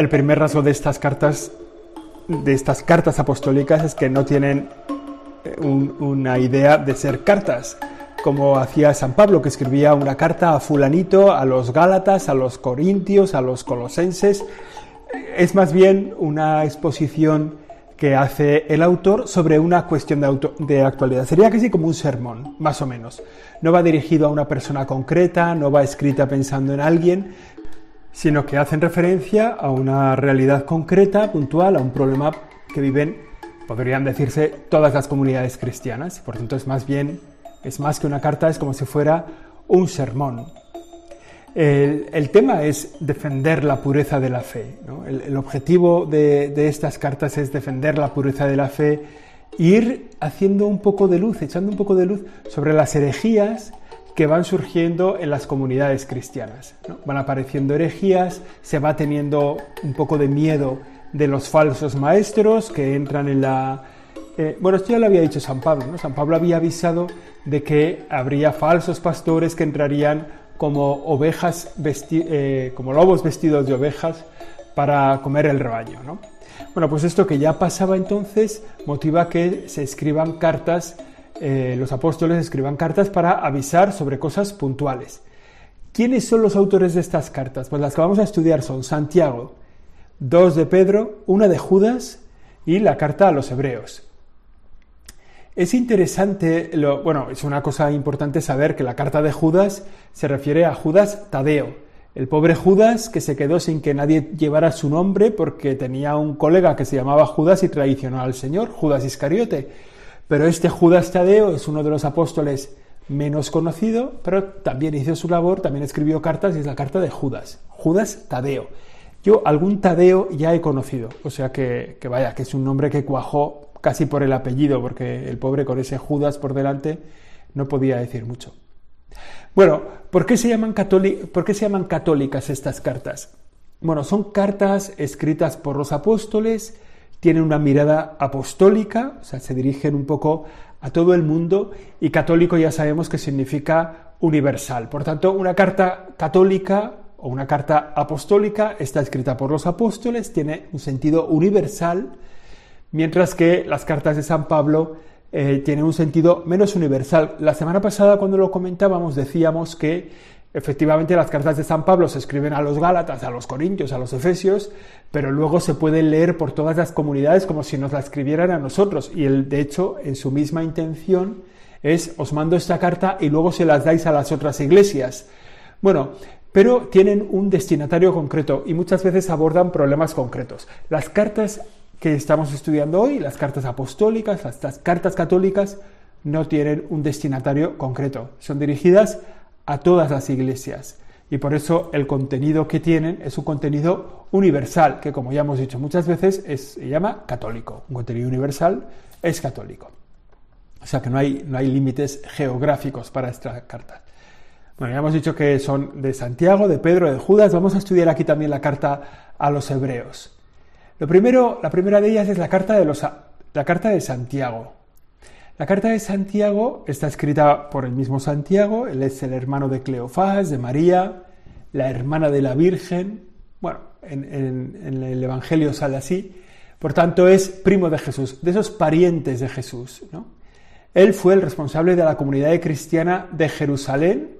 El primer rasgo de estas cartas, de estas cartas apostólicas, es que no tienen eh, una idea de ser cartas, como hacía San Pablo, que escribía una carta a fulanito, a los Gálatas, a los Corintios, a los Colosenses. Es más bien una exposición que hace el autor sobre una cuestión de, de, actualidad. Sería casi como un sermón, más o menos. No va dirigido a una persona concreta, no va escrita pensando en alguien, sino que hacen referencia a una realidad concreta, puntual, a un problema que viven, podrían decirse, todas las comunidades cristianas. Por tanto, es más bien, es más que una carta, es como si fuera un sermón. El, tema es defender la pureza de la fe. El, objetivo de, estas cartas es defender la pureza de la fe ir haciendo un poco de luz, echando un poco de luz sobre las herejías que van surgiendo en las comunidades cristianas. Van apareciendo herejías, se va teniendo un poco de miedo de los falsos maestros que entran en la... Eh, bueno, esto ya lo había dicho San Pablo, ¿no? San Pablo había avisado de que habría falsos pastores que entrarían como ovejas, eh, como lobos vestidos de ovejas para comer el rebaño, ¿no? Bueno, pues esto que ya pasaba entonces motiva que se escriban cartas eh, los apóstoles escriban cartas para avisar sobre cosas puntuales. ¿Quiénes son los autores de estas cartas? Pues las que vamos a estudiar son Santiago, dos de Pedro, una de Judas y la carta a los hebreos. Es interesante, bueno, es una cosa importante saber que la carta de Judas se refiere a Judas Tadeo, el pobre Judas que se quedó sin que nadie llevara su nombre porque tenía un colega que se llamaba Judas y traicionó al Señor, Judas Iscariote. Pero este Judas Tadeo es uno de los apóstoles menos conocido, pero también hizo su labor, también escribió cartas y es la carta de Judas, Judas Tadeo. Yo algún Tadeo ya he conocido, o sea que, vaya, que es un nombre que cuajó casi por el apellido, porque el pobre con ese Judas por delante no podía decir mucho. Bueno, ¿por qué se llaman, ¿por qué se llaman católicas estas cartas? Bueno, son cartas escritas por los apóstoles, tienen una mirada apostólica, o sea, se dirigen un poco a todo el mundo y católico ya sabemos que significa universal. Por tanto, una carta católica o una carta apostólica está escrita por los apóstoles, tiene un sentido universal, mientras que las cartas de San Pablo eh, tienen un sentido menos universal. La semana pasada cuando lo comentábamos decíamos que Efectivamente, las cartas de San Pablo se escriben a los Gálatas, a los Corintios, a los Efesios, pero luego se pueden leer por todas las comunidades como si nos la escribieran a nosotros. Y él, de hecho, en su misma intención es os mando esta carta y luego se las dais a las otras iglesias. Bueno, pero tienen un destinatario concreto y muchas veces abordan problemas concretos. Las cartas que estamos estudiando hoy, las cartas apostólicas, las cartas católicas, no tienen un destinatario concreto. Son dirigidas a todas las iglesias. Y por eso el contenido que tienen es un contenido universal, que como ya hemos dicho muchas veces, se llama católico. Un contenido universal es católico. O sea que no hay, no hay límites geográficos para esta carta. Bueno, ya hemos dicho que son de Santiago, de Pedro, de Judas. Vamos a estudiar aquí también la carta a los hebreos. Lo primero, la primera de ellas es la carta de, los, la carta de Santiago. La carta de Santiago está escrita por el mismo Santiago, él es el hermano de Cleofás, de María, la hermana de la Virgen, bueno, en, el Evangelio sale así, por tanto es primo de Jesús, de esos parientes de Jesús. ¿no? Él fue el responsable de la comunidad cristiana de Jerusalén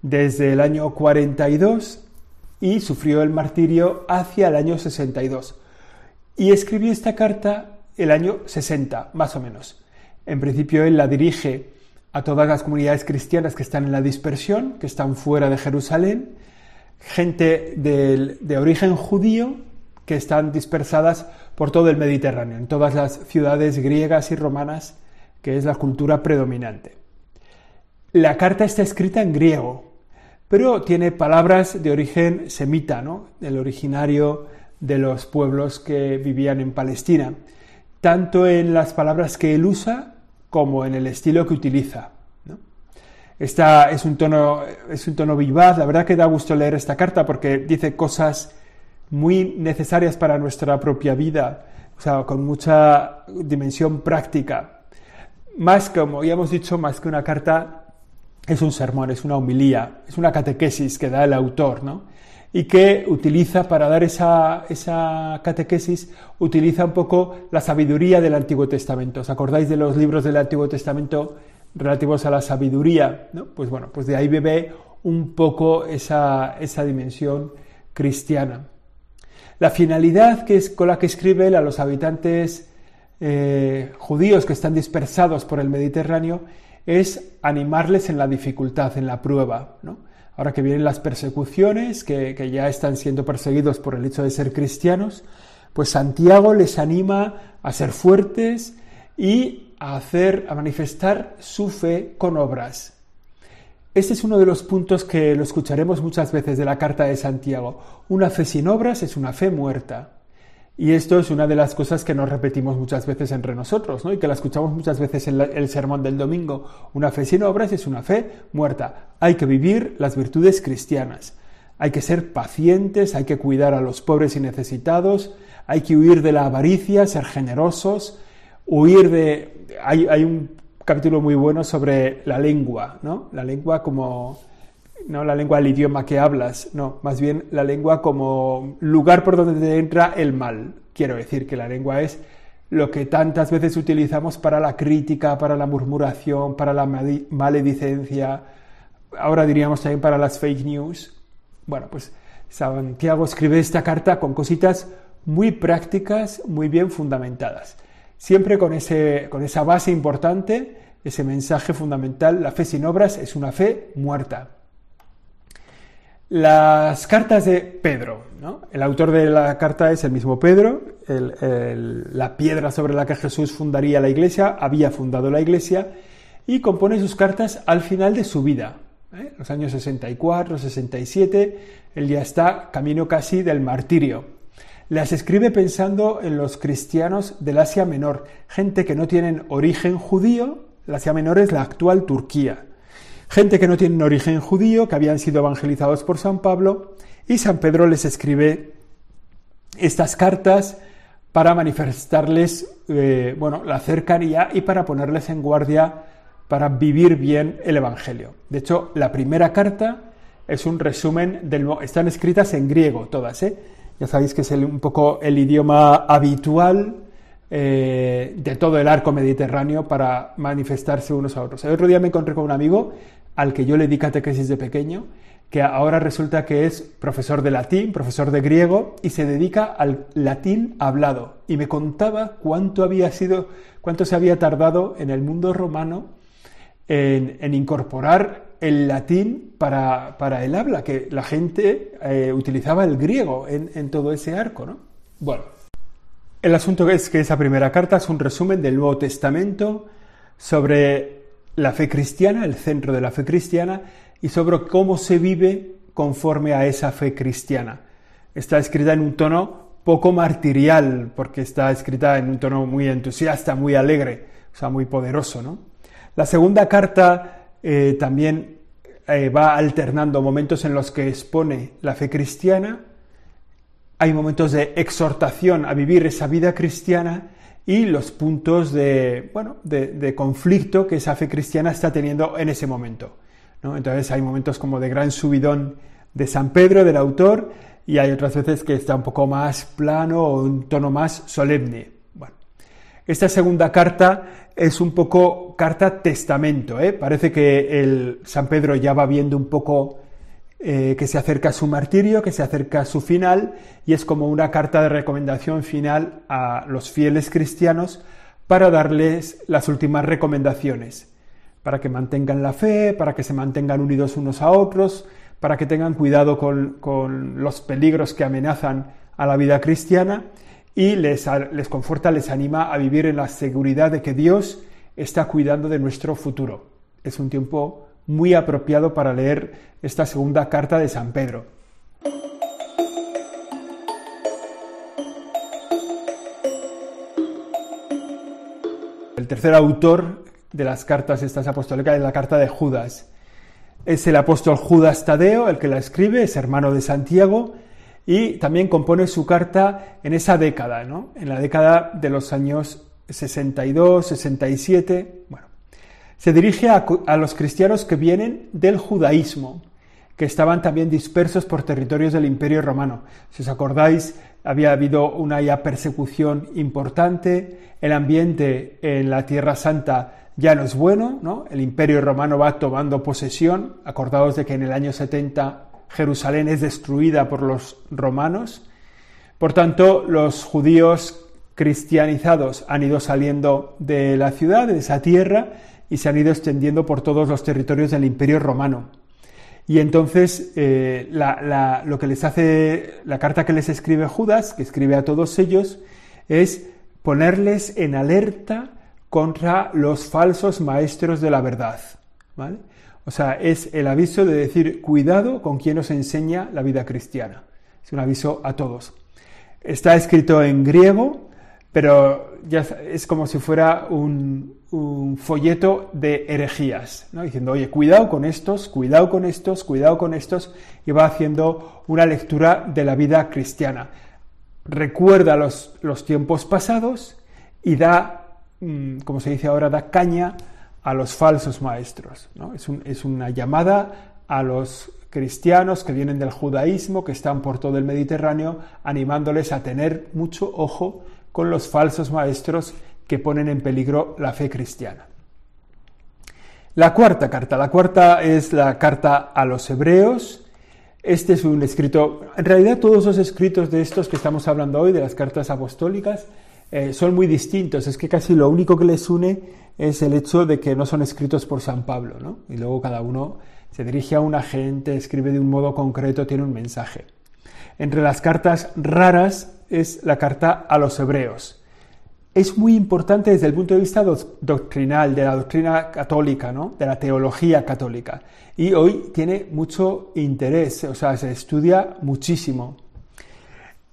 desde el año 42 y sufrió el martirio hacia el año 62. Y escribió esta carta el año 60, más o menos. En principio él la dirige a todas las comunidades cristianas que están en la dispersión, que están fuera de Jerusalén, gente de, origen judío que están dispersadas por todo el Mediterráneo, en todas las ciudades griegas y romanas, que es la cultura predominante. La carta está escrita en griego, pero tiene palabras de origen semita, ¿no? el originario de los pueblos que vivían en Palestina, tanto en las palabras que él usa como en el estilo que utiliza. Esta es un, tono, es un tono vivaz, la verdad que da gusto leer esta carta porque dice cosas muy necesarias para nuestra propia vida, o sea, con mucha dimensión práctica. Más, como ya hemos dicho, más que una carta, es un sermón, es una homilía, es una catequesis que da el autor, ¿no? Y que utiliza para dar esa, esa, catequesis, utiliza un poco la sabiduría del Antiguo Testamento. ¿Os acordáis de los libros del Antiguo Testamento relativos a la sabiduría? Pues bueno, pues de ahí bebe un poco esa, esa dimensión cristiana. La finalidad que es con la que escribe él a los habitantes eh, judíos que están dispersados por el Mediterráneo es animarles en la dificultad, en la prueba. ¿no? Ahora que vienen las persecuciones, que, ya están siendo perseguidos por el hecho de ser cristianos, pues Santiago les anima a ser fuertes y a hacer, a manifestar su fe con obras. Este es uno de los puntos que lo escucharemos muchas veces de la carta de Santiago. Una fe sin obras es una fe muerta. Y esto es una de las cosas que nos repetimos muchas veces entre nosotros, ¿no? Y que la escuchamos muchas veces en el sermón del domingo. Una fe sin obras es una fe muerta. Hay que vivir las virtudes cristianas. Hay que ser pacientes, hay que cuidar a los pobres y necesitados, hay que huir de la avaricia, ser generosos, huir de... Hay, hay un capítulo muy bueno sobre la lengua, ¿no? La lengua como no la lengua, el idioma que hablas, no, más bien la lengua como lugar por donde te entra el mal. Quiero decir que la lengua es lo que tantas veces utilizamos para la crítica, para la murmuración, para la maledicencia, ahora diríamos también para las fake news. Bueno, pues Santiago escribe esta carta con cositas muy prácticas, muy bien fundamentadas. Siempre con, ese, con esa base importante, ese mensaje fundamental, la fe sin obras es una fe muerta. Las cartas de Pedro. ¿no? El autor de la carta es el mismo Pedro, la piedra sobre la que Jesús fundaría la iglesia, había fundado la iglesia, y compone sus cartas al final de su vida. ¿eh? Los años 64, 67, él ya está camino casi del martirio. Las escribe pensando en los cristianos del Asia Menor, gente que no tienen origen judío, el Asia Menor es la actual Turquía gente que no tienen origen judío, que habían sido evangelizados por San Pablo, y San Pedro les escribe estas cartas para manifestarles eh, bueno, la cercanía y para ponerles en guardia para vivir bien el Evangelio. De hecho, la primera carta es un resumen del... Están escritas en griego todas, ¿eh? Ya sabéis que es un poco el idioma habitual eh, de todo el arco mediterráneo para manifestarse unos a otros. El otro día me encontré con un amigo al que yo le di catequesis de pequeño, que ahora resulta que es profesor de latín, profesor de griego, y se dedica al latín hablado. Y me contaba cuánto había sido, cuánto se había tardado en el mundo romano en, incorporar el latín para, el habla, que la gente eh, utilizaba el griego en, en, todo ese arco, ¿no? Bueno, el asunto es que esa primera carta es un resumen del Nuevo Testamento sobre la fe cristiana, el centro de la fe cristiana, y sobre cómo se vive conforme a esa fe cristiana. Está escrita en un tono poco martirial, porque está escrita en un tono muy entusiasta, muy alegre, o sea, muy poderoso. ¿no? La segunda carta eh, también eh, va alternando momentos en los que expone la fe cristiana, hay momentos de exhortación a vivir esa vida cristiana y los puntos de, bueno, de, conflicto que esa fe cristiana está teniendo en ese momento. ¿no? Entonces hay momentos como de gran subidón de San Pedro, del autor, y hay otras veces que está un poco más plano o un tono más solemne. Bueno, esta segunda carta es un poco carta testamento. ¿eh? Parece que el San Pedro ya va viendo un poco eh, que se acerca a su martirio, que se acerca a su final, y es como una carta de recomendación final a los fieles cristianos para darles las últimas recomendaciones, para que mantengan la fe, para que se mantengan unidos unos a otros, para que tengan cuidado con, los peligros que amenazan a la vida cristiana y les, les conforta, les anima a vivir en la seguridad de que Dios está cuidando de nuestro futuro. Es un tiempo muy apropiado para leer esta segunda carta de San Pedro. El tercer autor de las cartas estas apostólicas es la carta de Judas. Es el apóstol Judas Tadeo el que la escribe, es hermano de Santiago y también compone su carta en esa década, ¿no? En la década de los años 62, 67, bueno, se dirige a, los cristianos que vienen del judaísmo, que estaban también dispersos por territorios del Imperio Romano. Si os acordáis, había habido una ya persecución importante, el ambiente en la Tierra Santa ya no es bueno, ¿no? El Imperio Romano va tomando posesión, acordados de que en el año 70 Jerusalén es destruida por los romanos. Por tanto, los judíos cristianizados han ido saliendo de la ciudad, de esa tierra, y se han ido extendiendo por todos los territorios del Imperio Romano. Y entonces eh, lo que les hace la carta que les escribe Judas, que escribe a todos ellos, es ponerles en alerta contra los falsos maestros de la verdad. ¿vale? O sea, es el aviso de decir, cuidado con quien os enseña la vida cristiana. Es un aviso a todos. Está escrito en griego, pero ya es como si fuera un, folleto de herejías, ¿no? diciendo, oye, cuidado con estos, cuidado con estos, cuidado con estos, y va haciendo una lectura de la vida cristiana. Recuerda los, los tiempos pasados y da, mm, como se dice ahora, da caña a los falsos maestros. ¿no? Es, es una llamada a los cristianos que vienen del judaísmo, que están por todo el Mediterráneo, animándoles a tener mucho ojo con los falsos maestros que ponen en peligro la fe cristiana. La cuarta carta, la cuarta es la carta a los hebreos. Este es un escrito, en realidad todos los escritos de estos que estamos hablando hoy, de las cartas apostólicas, eh, son muy distintos. Es que casi lo único que les une es el hecho de que no son escritos por San Pablo, ¿no? Y luego cada uno se dirige a una gente, escribe de un modo concreto, tiene un mensaje. Entre las cartas raras es la carta a los hebreos. Es muy importante desde el punto de vista doctrinal, de la doctrina católica, ¿no? de la teología católica. Y hoy tiene mucho interés, o sea, se estudia muchísimo.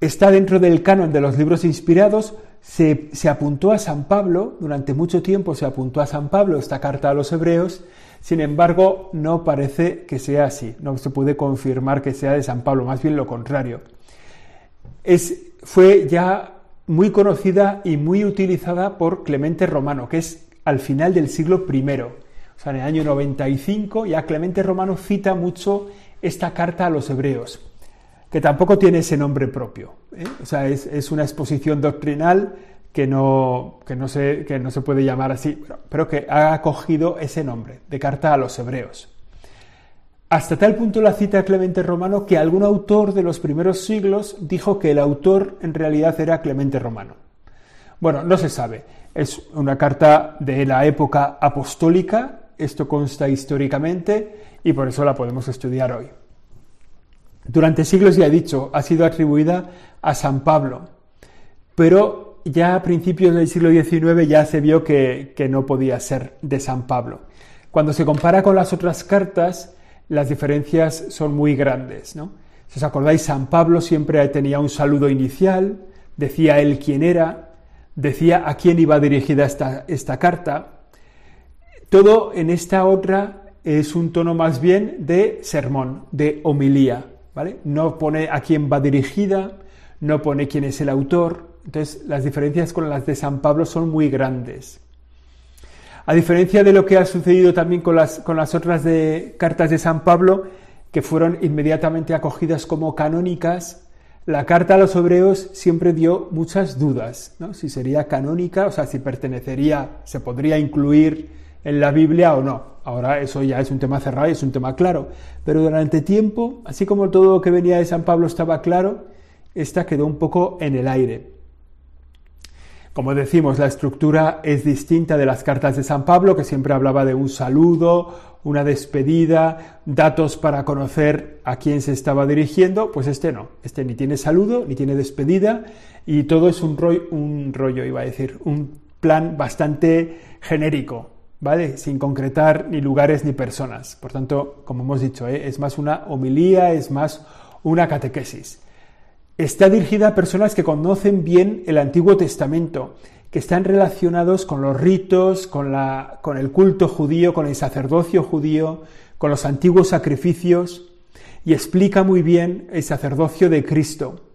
Está dentro del canon de los libros inspirados, se, se, apuntó a San Pablo, durante mucho tiempo se apuntó a San Pablo esta carta a los hebreos, sin embargo no parece que sea así, no se puede confirmar que sea de San Pablo, más bien lo contrario. Es fue ya muy conocida y muy utilizada por Clemente Romano, que es al final del siglo I. O sea, en el año 95 ya Clemente Romano cita mucho esta carta a los hebreos, que tampoco tiene ese nombre propio. ¿eh? O sea, es, una exposición doctrinal que no, que, no se, que no se puede llamar así, pero que ha acogido ese nombre, de carta a los hebreos. Hasta tal punto la cita Clemente Romano que algún autor de los primeros siglos dijo que el autor en realidad era Clemente Romano. Bueno, no se sabe. Es una carta de la época apostólica, esto consta históricamente y por eso la podemos estudiar hoy. Durante siglos, ya he dicho, ha sido atribuida a San Pablo, pero ya a principios del siglo XIX ya se vio que, que no podía ser de San Pablo. Cuando se compara con las otras cartas, las diferencias son muy grandes. ¿no? Si os acordáis, San Pablo siempre tenía un saludo inicial, decía él quién era, decía a quién iba dirigida esta, carta. Todo en esta otra es un tono más bien de sermón, de homilía. ¿vale? No pone a quién va dirigida, no pone quién es el autor. Entonces, las diferencias con las de San Pablo son muy grandes. A diferencia de lo que ha sucedido también con las, con las otras de, cartas de San Pablo, que fueron inmediatamente acogidas como canónicas, la carta a los hebreos siempre dio muchas dudas, ¿no? si sería canónica, o sea, si pertenecería, se podría incluir en la Biblia o no. Ahora eso ya es un tema cerrado y es un tema claro. Pero durante tiempo, así como todo lo que venía de San Pablo estaba claro, esta quedó un poco en el aire. Como decimos, la estructura es distinta de las cartas de San Pablo, que siempre hablaba de un saludo, una despedida, datos para conocer a quién se estaba dirigiendo, pues este no, este ni tiene saludo, ni tiene despedida, y todo es un rollo, un rollo iba a decir, un plan bastante genérico, ¿vale? Sin concretar ni lugares ni personas. Por tanto, como hemos dicho, ¿eh? es más una homilía, es más una catequesis está dirigida a personas que conocen bien el Antiguo Testamento, que están relacionados con los ritos, con, la, con el culto judío, con el sacerdocio judío, con los antiguos sacrificios, y explica muy bien el sacerdocio de Cristo.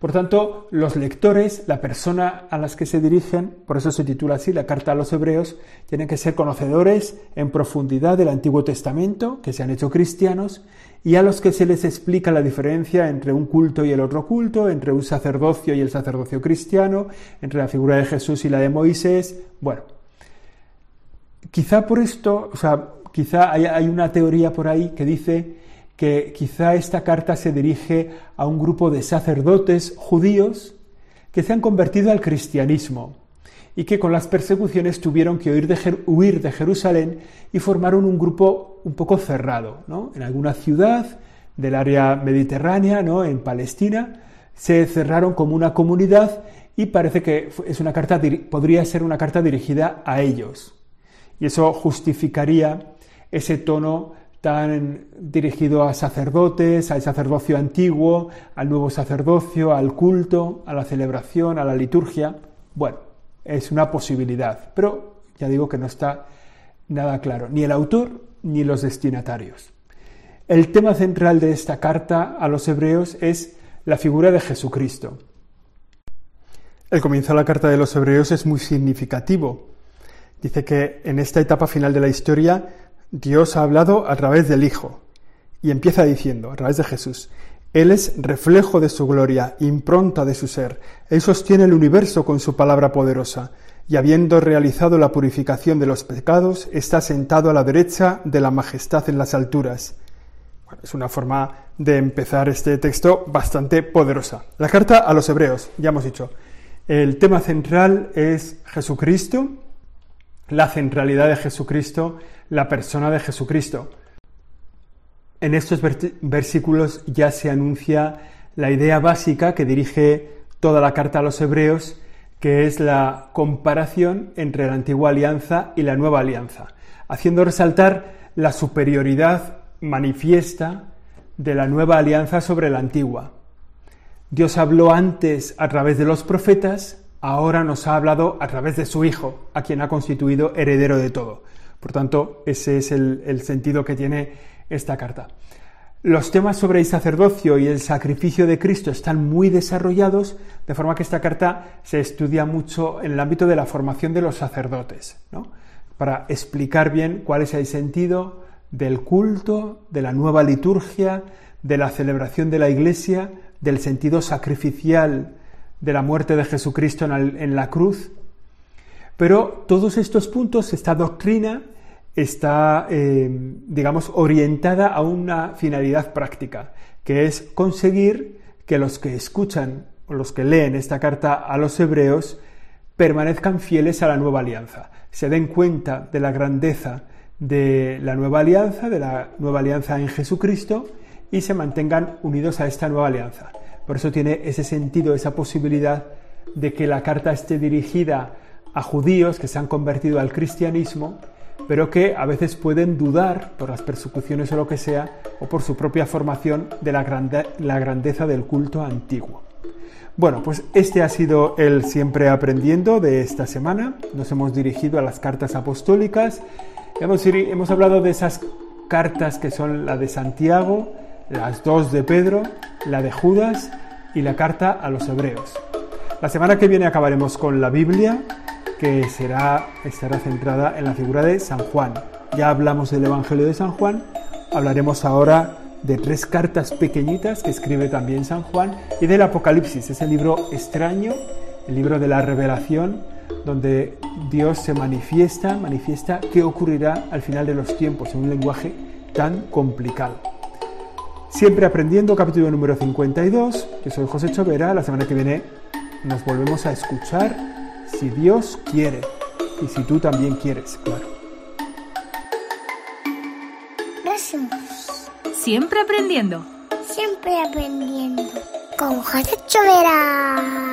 Por tanto, los lectores, la persona a las que se dirigen, por eso se titula así la carta a los hebreos, tienen que ser conocedores en profundidad del Antiguo Testamento, que se han hecho cristianos, y a los que se les explica la diferencia entre un culto y el otro culto, entre un sacerdocio y el sacerdocio cristiano, entre la figura de Jesús y la de Moisés. Bueno, quizá por esto, o sea, quizá hay, una teoría por ahí que dice que quizá esta carta se dirige a un grupo de sacerdotes judíos que se han convertido al cristianismo y que con las persecuciones tuvieron que huir de, Jerusalén y formaron un grupo un poco cerrado, ¿no? En alguna ciudad del área mediterránea, ¿no? En Palestina, se cerraron como una comunidad y parece que es una carta, podría ser una carta dirigida a ellos. Y eso justificaría ese tono tan dirigido a sacerdotes, al sacerdocio antiguo, al nuevo sacerdocio, al culto, a la celebración, a la liturgia. Bueno, es una posibilidad, pero ya digo que no está nada claro, ni el autor ni los destinatarios. El tema central de esta carta a los hebreos es la figura de Jesucristo. El comienzo de la carta de los hebreos es muy significativo. Dice que en esta etapa final de la historia Dios ha hablado a través del Hijo y empieza diciendo, a través de Jesús, Él es reflejo de su gloria, impronta de su ser. Él sostiene el universo con su palabra poderosa y habiendo realizado la purificación de los pecados, está sentado a la derecha de la majestad en las alturas. es una forma de empezar este texto bastante poderosa. La carta a los hebreos, ya hemos dicho. El tema central es Jesucristo, la centralidad de Jesucristo, la persona de Jesucristo. En estos versículos ya se anuncia la idea básica que dirige toda la carta a los hebreos, que es la comparación entre la antigua alianza y la nueva alianza, haciendo resaltar la superioridad manifiesta de la nueva alianza sobre la antigua. Dios habló antes a través de los profetas, ahora nos ha hablado a través de su Hijo, a quien ha constituido heredero de todo. Por tanto, ese es el, sentido que tiene esta carta. Los temas sobre el sacerdocio y el sacrificio de Cristo están muy desarrollados, de forma que esta carta se estudia mucho en el ámbito de la formación de los sacerdotes, para explicar bien cuál es el sentido del culto, de la nueva liturgia, de la celebración de la Iglesia, del sentido sacrificial de la muerte de Jesucristo en la cruz pero todos estos puntos, esta doctrina, está, eh, digamos, orientada a una finalidad práctica, que es conseguir que los que escuchan o los que leen esta carta a los hebreos permanezcan fieles a la nueva alianza, se den cuenta de la grandeza de la nueva alianza, de la nueva alianza en Jesucristo, y se mantengan unidos a esta nueva alianza. Por eso tiene ese sentido, esa posibilidad de que la carta esté dirigida a judíos que se han convertido al cristianismo, pero que a veces pueden dudar por las persecuciones o lo que sea, o por su propia formación de la, grandeza del culto antiguo. Bueno, pues este ha sido el siempre aprendiendo de esta semana. Nos hemos dirigido a las cartas apostólicas. Hemos, hemos hablado de esas cartas que son la de Santiago, las dos de Pedro, la de Judas y la carta a los hebreos. La semana que viene acabaremos con la Biblia que será, estará centrada en la figura de San Juan. Ya hablamos del Evangelio de San Juan, hablaremos ahora de tres cartas pequeñitas que escribe también San Juan y del Apocalipsis, ese libro extraño, el libro de la revelación, donde Dios se manifiesta, manifiesta qué ocurrirá al final de los tiempos en un lenguaje tan complicado. Siempre aprendiendo, capítulo número 52. Yo soy José Chovera. La semana que viene nos volvemos a escuchar si Dios quiere y si tú también quieres, claro. Gracias. Siempre aprendiendo. Siempre aprendiendo. Con José Chovera.